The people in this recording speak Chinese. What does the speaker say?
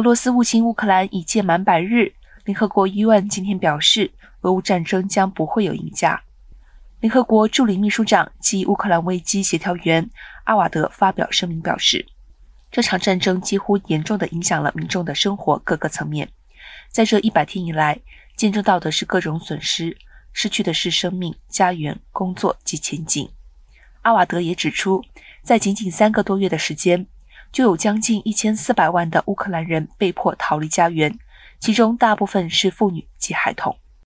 俄罗斯入侵乌克兰已届满百日，联合国 UN 今天表示，俄乌战争将不会有赢家。联合国助理秘书长及乌克兰危机协调员阿瓦德发表声明表示，这场战争几乎严重地影响了民众的生活各个层面。在这一百天以来，见证到的是各种损失，失去的是生命、家园、工作及前景。阿瓦德也指出，在仅仅三个多月的时间。就有将近一千四百万的乌克兰人被迫逃离家园，其中大部分是妇女及孩童。